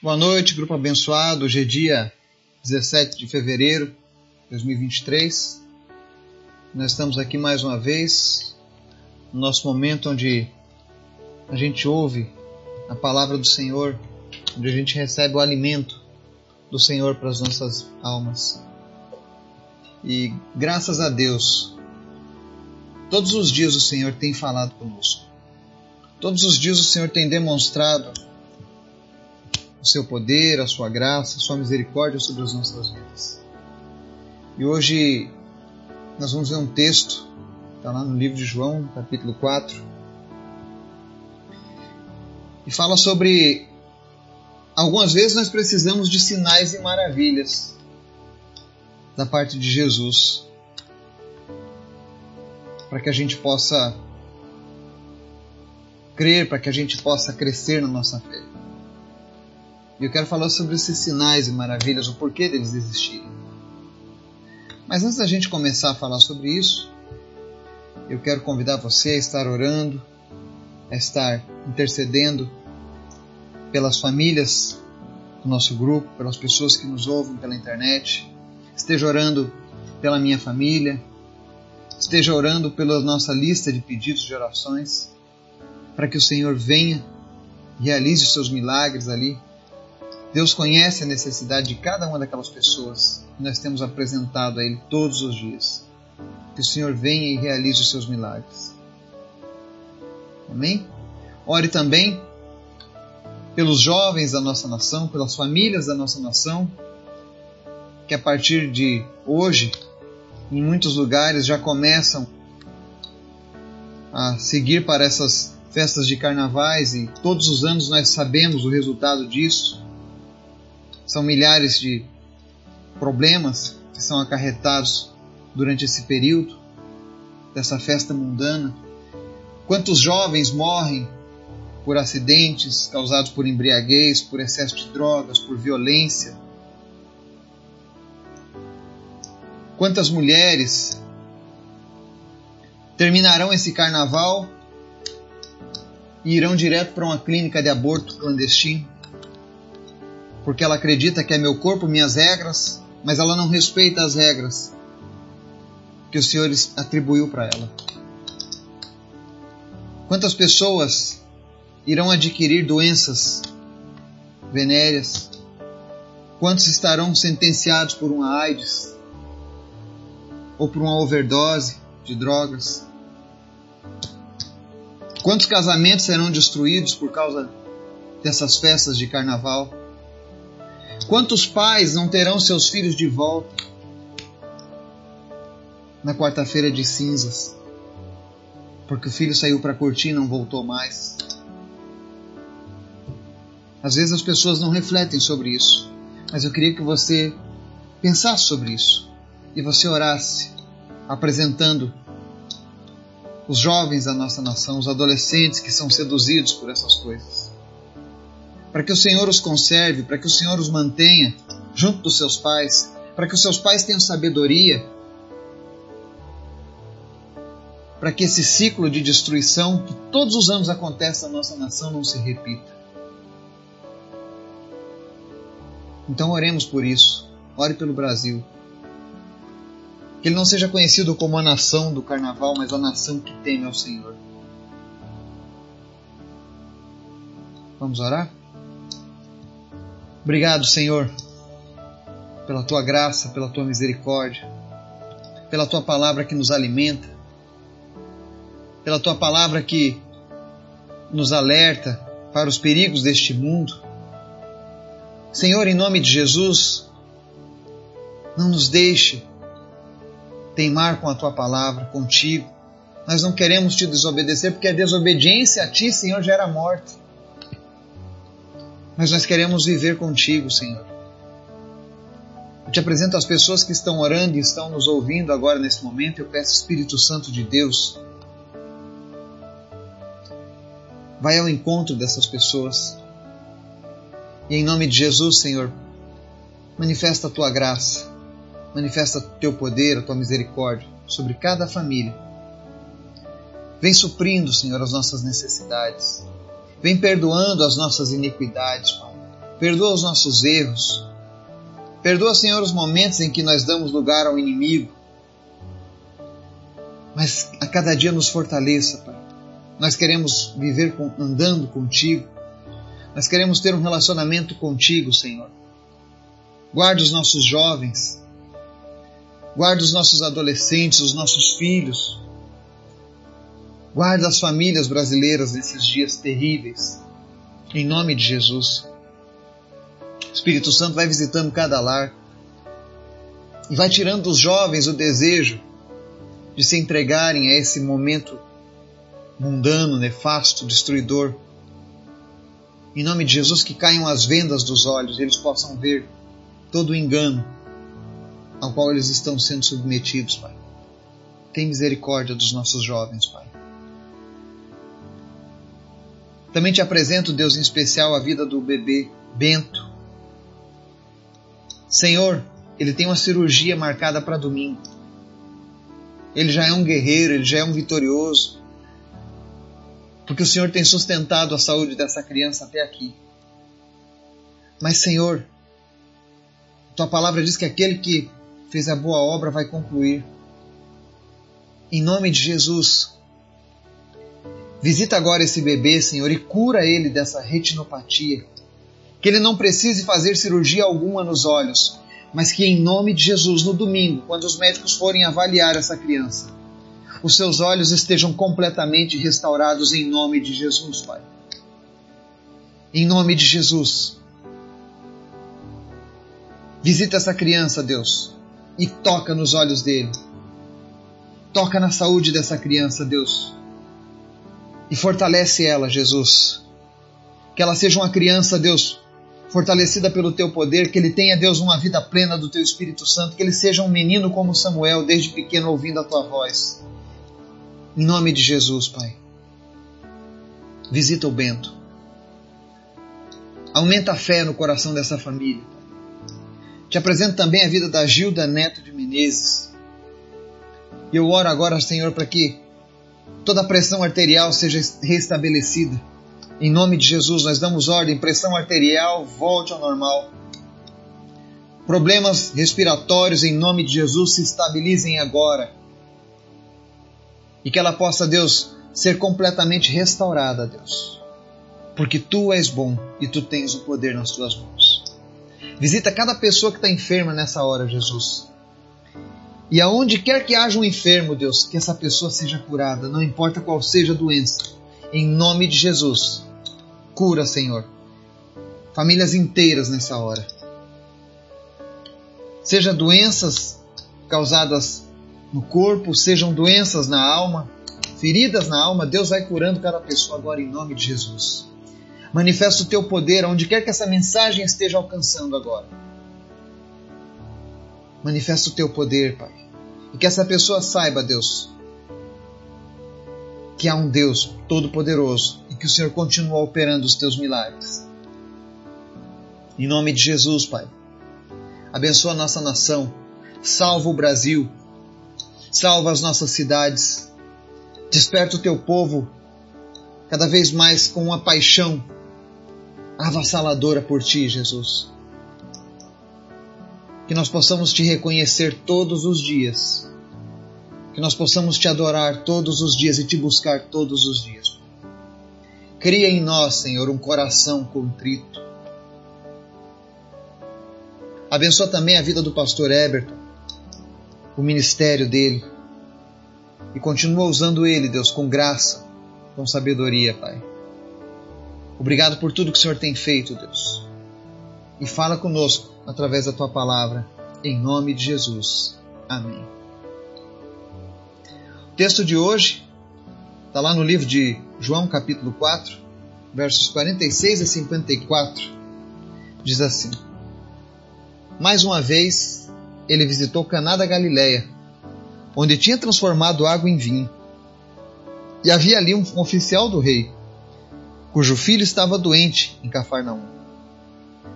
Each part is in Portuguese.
Boa noite, grupo abençoado. Hoje é dia 17 de fevereiro de 2023. Nós estamos aqui mais uma vez, no nosso momento onde a gente ouve a palavra do Senhor, onde a gente recebe o alimento do Senhor para as nossas almas. E graças a Deus, todos os dias o Senhor tem falado conosco. Todos os dias o Senhor tem demonstrado seu poder, a sua graça, a sua misericórdia sobre as nossas vidas. E hoje nós vamos ver um texto, está lá no livro de João, capítulo 4, e fala sobre algumas vezes nós precisamos de sinais e maravilhas da parte de Jesus para que a gente possa crer, para que a gente possa crescer na nossa fé. E eu quero falar sobre esses sinais e maravilhas, o porquê deles existirem. Mas antes da gente começar a falar sobre isso, eu quero convidar você a estar orando, a estar intercedendo pelas famílias do nosso grupo, pelas pessoas que nos ouvem pela internet. Esteja orando pela minha família, esteja orando pela nossa lista de pedidos de orações, para que o Senhor venha, realize os seus milagres ali Deus conhece a necessidade de cada uma daquelas pessoas que nós temos apresentado a Ele todos os dias. Que o Senhor venha e realize os seus milagres. Amém? Ore também pelos jovens da nossa nação, pelas famílias da nossa nação, que a partir de hoje, em muitos lugares, já começam a seguir para essas festas de carnavais e todos os anos nós sabemos o resultado disso são milhares de problemas que são acarretados durante esse período dessa festa mundana. Quantos jovens morrem por acidentes causados por embriaguez, por excesso de drogas, por violência? Quantas mulheres terminarão esse carnaval e irão direto para uma clínica de aborto clandestino? Porque ela acredita que é meu corpo, minhas regras, mas ela não respeita as regras que o Senhor atribuiu para ela. Quantas pessoas irão adquirir doenças venéreas? Quantos estarão sentenciados por uma AIDS? Ou por uma overdose de drogas? Quantos casamentos serão destruídos por causa dessas festas de carnaval? Quantos pais não terão seus filhos de volta na quarta-feira de cinzas? Porque o filho saiu para curtir e não voltou mais. Às vezes as pessoas não refletem sobre isso, mas eu queria que você pensasse sobre isso e você orasse, apresentando os jovens da nossa nação, os adolescentes que são seduzidos por essas coisas para que o Senhor os conserve, para que o Senhor os mantenha junto dos seus pais, para que os seus pais tenham sabedoria, para que esse ciclo de destruição que todos os anos acontece na nossa nação não se repita. Então oremos por isso. Ore pelo Brasil. Que ele não seja conhecido como a nação do carnaval, mas a nação que teme ao Senhor. Vamos orar? Obrigado, Senhor, pela tua graça, pela tua misericórdia, pela tua palavra que nos alimenta, pela tua palavra que nos alerta para os perigos deste mundo. Senhor, em nome de Jesus, não nos deixe teimar com a tua palavra, contigo. Nós não queremos te desobedecer, porque a desobediência a ti, Senhor, gera morte mas nós queremos viver contigo, Senhor. Eu te apresento as pessoas que estão orando e estão nos ouvindo agora nesse momento. Eu peço, Espírito Santo de Deus, vai ao encontro dessas pessoas. E em nome de Jesus, Senhor, manifesta a tua graça, manifesta o teu poder, a tua misericórdia sobre cada família. Vem suprindo, Senhor, as nossas necessidades. Vem perdoando as nossas iniquidades, Pai. perdoa os nossos erros, perdoa, Senhor, os momentos em que nós damos lugar ao inimigo, mas a cada dia nos fortaleça, Pai. Nós queremos viver andando contigo, nós queremos ter um relacionamento contigo, Senhor. Guarda os nossos jovens, guarda os nossos adolescentes, os nossos filhos, guarda as famílias brasileiras nesses dias terríveis, em nome de Jesus. Espírito Santo vai visitando cada lar e vai tirando dos jovens o desejo de se entregarem a esse momento mundano, nefasto, destruidor. Em nome de Jesus, que caiam as vendas dos olhos e eles possam ver todo o engano ao qual eles estão sendo submetidos, Pai. Tem misericórdia dos nossos jovens, Pai. Também te apresento, Deus, em especial a vida do bebê Bento. Senhor, ele tem uma cirurgia marcada para domingo. Ele já é um guerreiro, ele já é um vitorioso. Porque o Senhor tem sustentado a saúde dessa criança até aqui. Mas, Senhor, tua palavra diz que aquele que fez a boa obra vai concluir. Em nome de Jesus, visita agora esse bebê, Senhor, e cura ele dessa retinopatia. Que ele não precise fazer cirurgia alguma nos olhos, mas que em nome de Jesus, no domingo, quando os médicos forem avaliar essa criança, os seus olhos estejam completamente restaurados em nome de Jesus, Pai. Em nome de Jesus. Visita essa criança, Deus, e toca nos olhos dele. Toca na saúde dessa criança, Deus. E fortalece ela, Jesus. Que ela seja uma criança, Deus, fortalecida pelo teu poder, que ele tenha, Deus, uma vida plena do teu Espírito Santo, que ele seja um menino como Samuel, desde pequeno ouvindo a tua voz. Em nome de Jesus, Pai. Visita o Bento. Aumenta a fé no coração dessa família. Te apresento também a vida da Gilda Neto de Menezes. E eu oro agora, Senhor, para que toda a pressão arterial seja restabelecida. Em nome de Jesus, nós damos ordem, pressão arterial volte ao normal. Problemas respiratórios, em nome de Jesus, se estabilizem agora. E que ela possa, Deus, ser completamente restaurada, Deus. Porque tu és bom e tu tens o poder nas tuas mãos. Visita cada pessoa que está enferma nessa hora, Jesus. E aonde quer que haja um enfermo, Deus, que essa pessoa seja curada, não importa qual seja a doença. Em nome de Jesus. Cura, Senhor. Famílias inteiras nessa hora. Seja doenças causadas no corpo, sejam doenças na alma, feridas na alma, Deus vai curando cada pessoa agora em nome de Jesus. Manifesta o teu poder onde quer que essa mensagem esteja alcançando agora. Manifesta o teu poder, Pai. E que essa pessoa saiba, Deus, que há um Deus todo-poderoso e que o Senhor continua operando os teus milagres. Em nome de Jesus, Pai. Abençoa a nossa nação. Salva o Brasil. Salva as nossas cidades. Desperta o teu povo cada vez mais com uma paixão avassaladora por ti, Jesus. Que nós possamos te reconhecer todos os dias. Que nós possamos te adorar todos os dias e te buscar todos os dias. Cria em nós, Senhor, um coração contrito. Abençoa também a vida do pastor Eberton, o ministério dele. E continua usando ele, Deus, com graça, com sabedoria, Pai. Obrigado por tudo que o Senhor tem feito, Deus. E fala conosco através da tua palavra, em nome de Jesus. Amém. O texto de hoje está lá no livro de João, capítulo 4, versos 46 a 54. Diz assim: Mais uma vez ele visitou Caná da Galileia, onde tinha transformado água em vinho. E havia ali um oficial do rei cujo filho estava doente em Cafarnaum.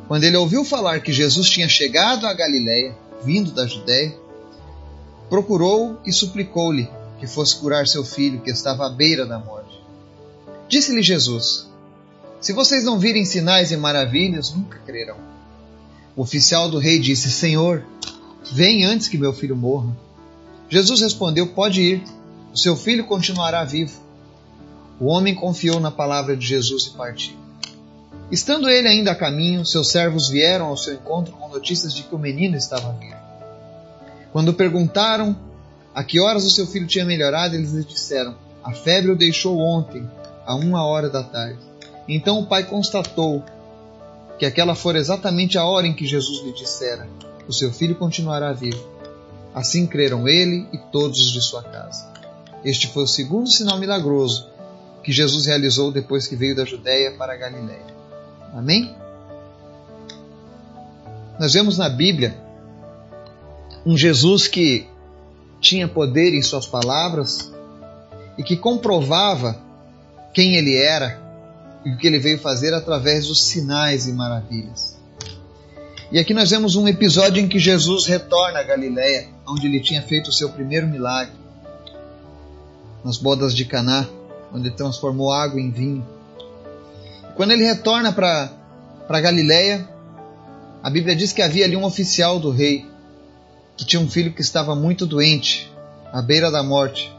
Quando ele ouviu falar que Jesus tinha chegado a Galiléia, vindo da Judéia, procurou e suplicou-lhe que fosse curar seu filho, que estava à beira da morte. Disse-lhe Jesus: Se vocês não virem sinais e maravilhas, nunca crerão. O oficial do rei disse: Senhor, vem antes que meu filho morra. Jesus respondeu: Pode ir, o seu filho continuará vivo. O homem confiou na palavra de Jesus e partiu. Estando ele ainda a caminho, seus servos vieram ao seu encontro com notícias de que o menino estava vivo. Quando perguntaram a que horas o seu filho tinha melhorado, eles lhe disseram: A febre o deixou ontem, a uma hora da tarde. Então o pai constatou que aquela fora exatamente a hora em que Jesus lhe dissera: O seu filho continuará vivo. Assim creram ele e todos os de sua casa. Este foi o segundo sinal milagroso que Jesus realizou depois que veio da Judéia para a Galiléia. Amém? Nós vemos na Bíblia um Jesus que tinha poder em suas palavras e que comprovava quem ele era e o que ele veio fazer através dos sinais e maravilhas. E aqui nós vemos um episódio em que Jesus retorna a Galiléia, onde ele tinha feito o seu primeiro milagre, nas bodas de Caná, onde transformou água em vinho. Quando ele retorna para Galiléia, a Bíblia diz que havia ali um oficial do rei que tinha um filho que estava muito doente, à beira da morte.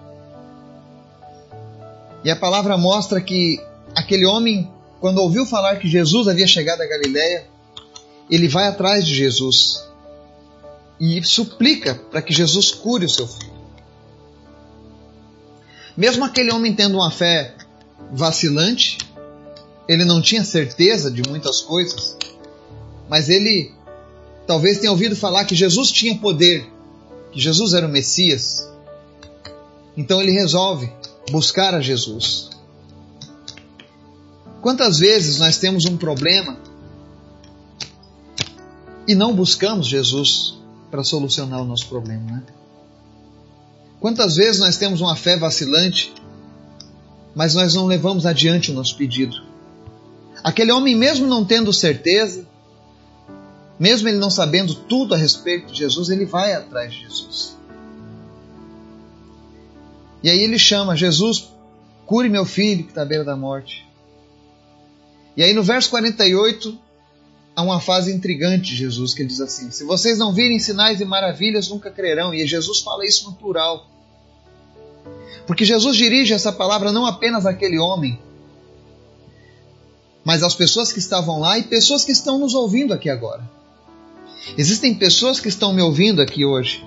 E a palavra mostra que aquele homem, quando ouviu falar que Jesus havia chegado a Galiléia, ele vai atrás de Jesus e suplica para que Jesus cure o seu filho. Mesmo aquele homem tendo uma fé vacilante, ele não tinha certeza de muitas coisas, mas ele talvez tenha ouvido falar que Jesus tinha poder, que Jesus era o Messias. Então ele resolve buscar a Jesus. Quantas vezes nós temos um problema e não buscamos Jesus para solucionar o nosso problema, né? Quantas vezes nós temos uma fé vacilante, mas nós não levamos adiante o nosso pedido? Aquele homem, mesmo não tendo certeza, mesmo ele não sabendo tudo a respeito de Jesus, ele vai atrás de Jesus. E aí ele chama: Jesus, cure meu filho que está à beira da morte. E aí no verso 48, há uma fase intrigante de Jesus que ele diz assim: Se vocês não virem sinais e maravilhas, nunca crerão. E Jesus fala isso no plural. Porque Jesus dirige essa palavra não apenas àquele homem, mas às pessoas que estavam lá e pessoas que estão nos ouvindo aqui agora. Existem pessoas que estão me ouvindo aqui hoje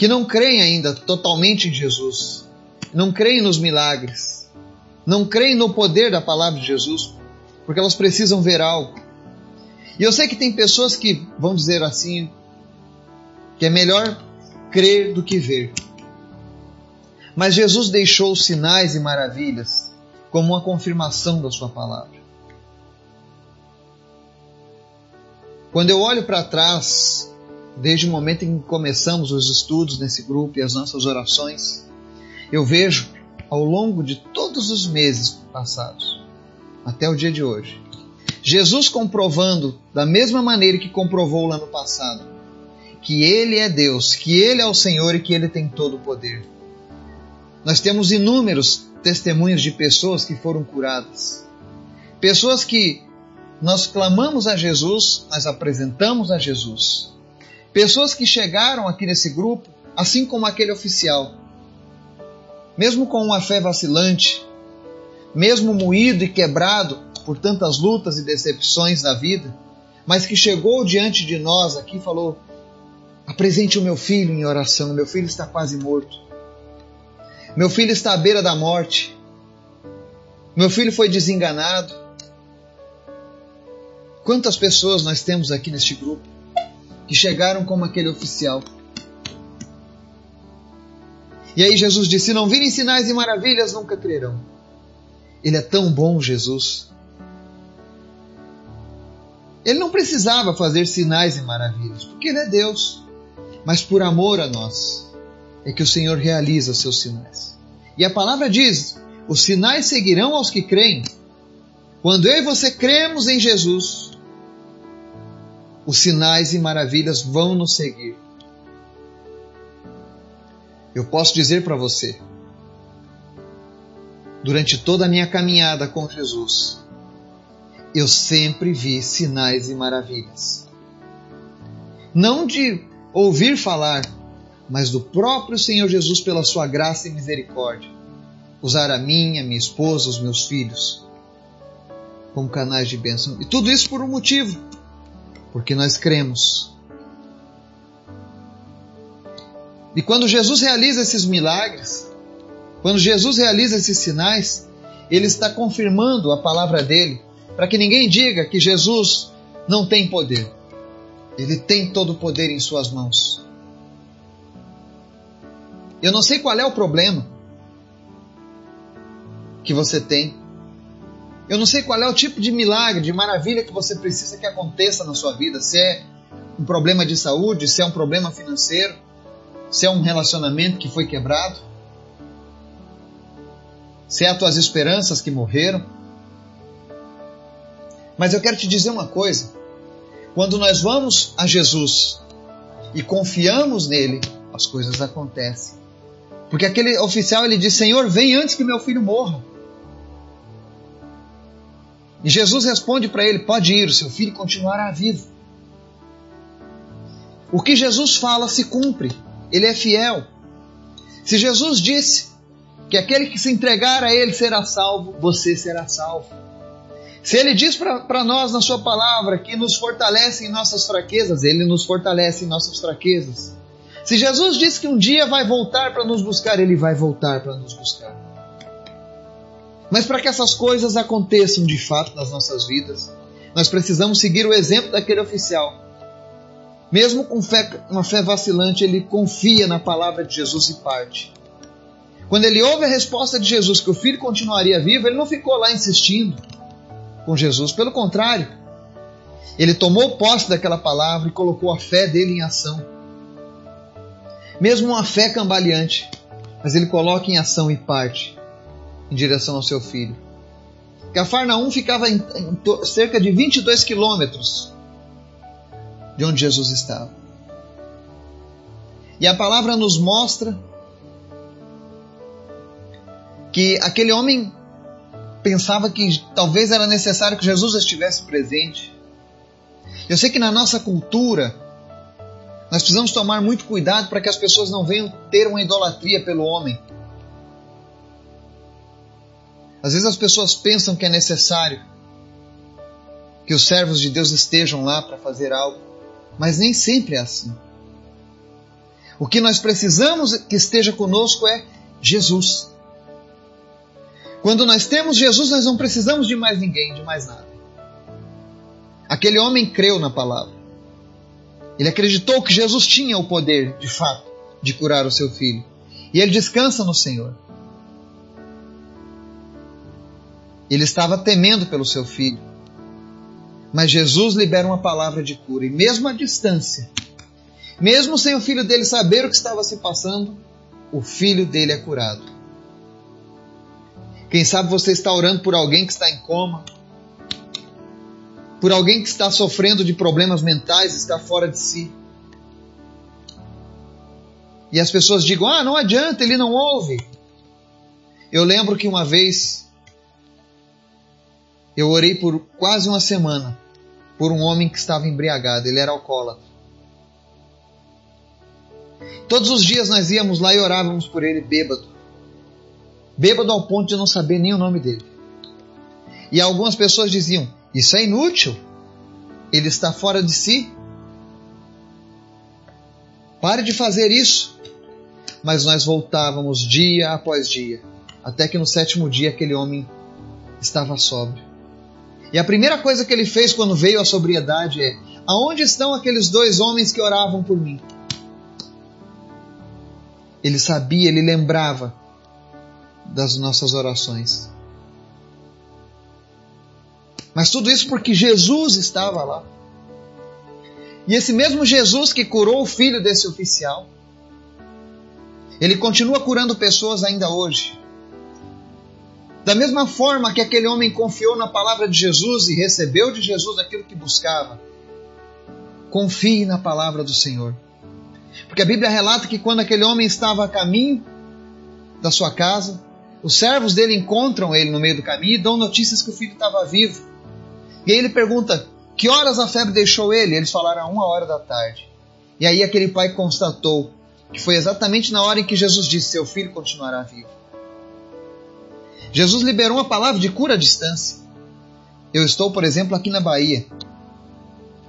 que não creem ainda totalmente em Jesus, não creem nos milagres, não creem no poder da palavra de Jesus, porque elas precisam ver algo. E eu sei que tem pessoas que vão dizer assim, que é melhor crer do que ver. Mas Jesus deixou sinais e maravilhas como uma confirmação da Sua palavra. Quando eu olho para trás, desde o momento em que começamos os estudos nesse grupo e as nossas orações, eu vejo ao longo de todos os meses passados até o dia de hoje. Jesus comprovando da mesma maneira que comprovou lá no passado, que Ele é Deus, que Ele é o Senhor e que Ele tem todo o poder. Nós temos inúmeros testemunhos de pessoas que foram curadas. Pessoas que nós clamamos a Jesus, nós apresentamos a Jesus. Pessoas que chegaram aqui nesse grupo, assim como aquele oficial, mesmo com uma fé vacilante, mesmo moído e quebrado por tantas lutas e decepções da vida, mas que chegou diante de nós aqui e falou: Apresente o meu filho em oração, meu filho está quase morto. Meu filho está à beira da morte. Meu filho foi desenganado. Quantas pessoas nós temos aqui neste grupo que chegaram como aquele oficial? E aí Jesus disse: Se não virem sinais e maravilhas, nunca crerão. Ele é tão bom, Jesus. Ele não precisava fazer sinais e maravilhas, porque Ele é Deus. Mas por amor a nós, é que o Senhor realiza seus sinais. E a palavra diz: os sinais seguirão aos que creem. Quando eu e você cremos em Jesus, os sinais e maravilhas vão nos seguir. Eu posso dizer para você durante toda a minha caminhada com Jesus, eu sempre vi sinais e maravilhas. Não de ouvir falar, mas do próprio Senhor Jesus, pela sua graça e misericórdia, usar a minha, minha esposa, os meus filhos como canais de bênção. E tudo isso por um motivo: porque nós cremos. E quando Jesus realiza esses milagres, quando Jesus realiza esses sinais, ele está confirmando a palavra dele, para que ninguém diga que Jesus não tem poder. Ele tem todo o poder em suas mãos. Eu não sei qual é o problema que você tem. Eu não sei qual é o tipo de milagre, de maravilha que você precisa que aconteça na sua vida. Se é um problema de saúde, se é um problema financeiro, se é um relacionamento que foi quebrado, se é as tuas esperanças que morreram. Mas eu quero te dizer uma coisa: quando nós vamos a Jesus e confiamos nele, as coisas acontecem. Porque aquele oficial ele diz: Senhor, vem antes que meu filho morra. E Jesus responde para ele: Pode ir, o seu filho continuará vivo. O que Jesus fala se cumpre, ele é fiel. Se Jesus disse que aquele que se entregar a ele será salvo, você será salvo. Se ele diz para nós na sua palavra que nos fortalece em nossas fraquezas, ele nos fortalece em nossas fraquezas. Se Jesus disse que um dia vai voltar para nos buscar, ele vai voltar para nos buscar. Mas para que essas coisas aconteçam de fato nas nossas vidas, nós precisamos seguir o exemplo daquele oficial. Mesmo com fé, uma fé vacilante, ele confia na palavra de Jesus e parte. Quando ele ouve a resposta de Jesus que o filho continuaria vivo, ele não ficou lá insistindo com Jesus. Pelo contrário, ele tomou posse daquela palavra e colocou a fé dele em ação. Mesmo uma fé cambaleante, mas ele coloca em ação e parte em direção ao seu filho. Cafarnaum ficava em, em cerca de 22 quilômetros de onde Jesus estava. E a palavra nos mostra que aquele homem pensava que talvez era necessário que Jesus estivesse presente. Eu sei que na nossa cultura nós precisamos tomar muito cuidado para que as pessoas não venham ter uma idolatria pelo homem. Às vezes as pessoas pensam que é necessário que os servos de Deus estejam lá para fazer algo, mas nem sempre é assim. O que nós precisamos que esteja conosco é Jesus. Quando nós temos Jesus, nós não precisamos de mais ninguém, de mais nada. Aquele homem creu na palavra. Ele acreditou que Jesus tinha o poder, de fato, de curar o seu filho. E ele descansa no Senhor. Ele estava temendo pelo seu filho. Mas Jesus libera uma palavra de cura. E mesmo à distância, mesmo sem o filho dele saber o que estava se passando, o filho dele é curado. Quem sabe você está orando por alguém que está em coma, por alguém que está sofrendo de problemas mentais, está fora de si. E as pessoas digam: ah, não adianta, ele não ouve. Eu lembro que uma vez eu orei por quase uma semana por um homem que estava embriagado, ele era alcoólatra. Todos os dias nós íamos lá e orávamos por ele bêbado bêbado ao ponto de não saber nem o nome dele. E algumas pessoas diziam: Isso é inútil, ele está fora de si. Pare de fazer isso. Mas nós voltávamos dia após dia, até que no sétimo dia aquele homem estava sóbrio. E a primeira coisa que ele fez quando veio à sobriedade é: Aonde estão aqueles dois homens que oravam por mim? Ele sabia, ele lembrava das nossas orações. Mas tudo isso porque Jesus estava lá. E esse mesmo Jesus que curou o filho desse oficial, ele continua curando pessoas ainda hoje. Da mesma forma que aquele homem confiou na palavra de Jesus e recebeu de Jesus aquilo que buscava, confie na palavra do Senhor. Porque a Bíblia relata que quando aquele homem estava a caminho da sua casa, os servos dele encontram ele no meio do caminho e dão notícias que o filho estava vivo. E aí ele pergunta: Que horas a febre deixou ele? Eles falaram: a uma hora da tarde. E aí aquele pai constatou que foi exatamente na hora em que Jesus disse: Seu filho continuará vivo. Jesus liberou uma palavra de cura à distância. Eu estou, por exemplo, aqui na Bahia,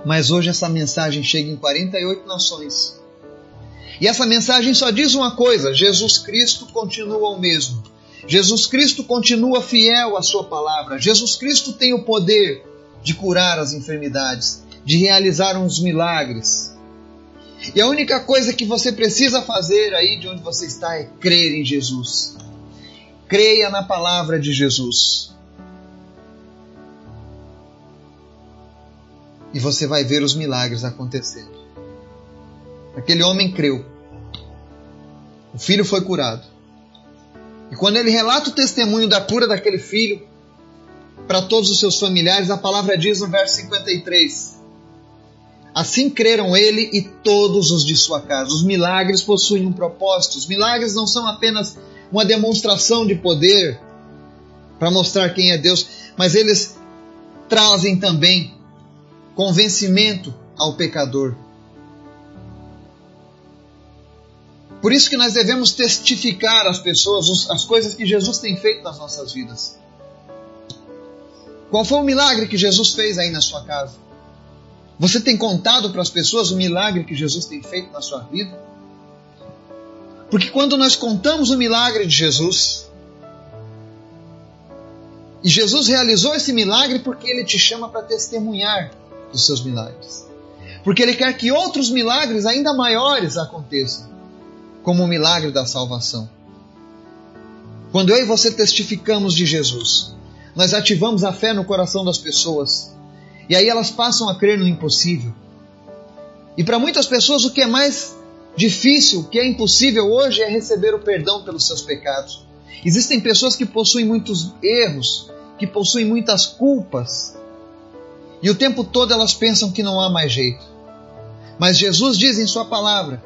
mas hoje essa mensagem chega em 48 nações. E essa mensagem só diz uma coisa: Jesus Cristo continua o mesmo. Jesus Cristo continua fiel à Sua palavra. Jesus Cristo tem o poder de curar as enfermidades, de realizar uns milagres. E a única coisa que você precisa fazer aí de onde você está é crer em Jesus. Creia na palavra de Jesus. E você vai ver os milagres acontecendo. Aquele homem creu. O filho foi curado. E quando ele relata o testemunho da cura daquele filho para todos os seus familiares, a palavra diz no verso 53: Assim creram ele e todos os de sua casa. Os milagres possuem um propósito. Os milagres não são apenas uma demonstração de poder para mostrar quem é Deus, mas eles trazem também convencimento ao pecador. Por isso que nós devemos testificar às pessoas as coisas que Jesus tem feito nas nossas vidas. Qual foi o milagre que Jesus fez aí na sua casa? Você tem contado para as pessoas o milagre que Jesus tem feito na sua vida? Porque quando nós contamos o milagre de Jesus, e Jesus realizou esse milagre porque ele te chama para testemunhar dos seus milagres. Porque ele quer que outros milagres ainda maiores aconteçam como o milagre da salvação. Quando eu e você testificamos de Jesus, nós ativamos a fé no coração das pessoas e aí elas passam a crer no impossível. E para muitas pessoas, o que é mais difícil, o que é impossível hoje é receber o perdão pelos seus pecados. Existem pessoas que possuem muitos erros, que possuem muitas culpas, e o tempo todo elas pensam que não há mais jeito. Mas Jesus diz em Sua palavra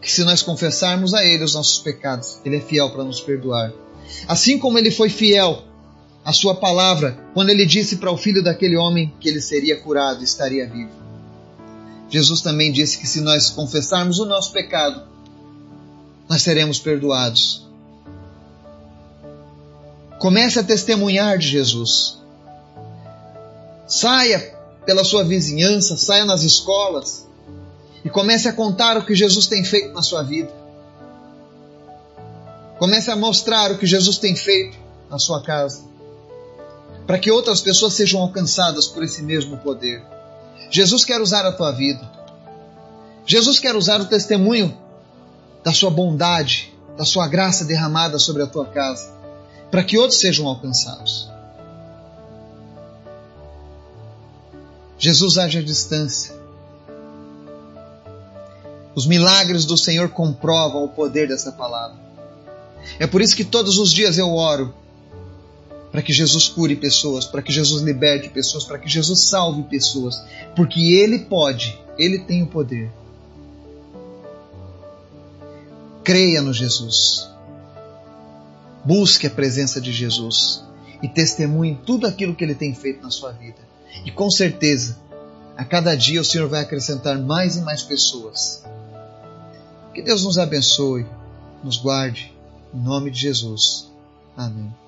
que se nós confessarmos a Ele os nossos pecados, Ele é fiel para nos perdoar. Assim como Ele foi fiel à Sua palavra quando Ele disse para o filho daquele homem que ele seria curado estaria vivo. Jesus também disse que se nós confessarmos o nosso pecado, nós seremos perdoados. Comece a testemunhar de Jesus. Saia pela sua vizinhança, saia nas escolas, e comece a contar o que Jesus tem feito na sua vida. Comece a mostrar o que Jesus tem feito na sua casa, para que outras pessoas sejam alcançadas por esse mesmo poder. Jesus quer usar a tua vida. Jesus quer usar o testemunho da sua bondade, da sua graça derramada sobre a tua casa, para que outros sejam alcançados. Jesus age à distância. Os milagres do Senhor comprovam o poder dessa palavra. É por isso que todos os dias eu oro para que Jesus cure pessoas, para que Jesus liberte pessoas, para que Jesus salve pessoas, porque Ele pode, Ele tem o poder. Creia no Jesus. Busque a presença de Jesus e testemunhe tudo aquilo que Ele tem feito na sua vida. E com certeza, a cada dia o Senhor vai acrescentar mais e mais pessoas que Deus nos abençoe, nos guarde, em nome de Jesus. Amém.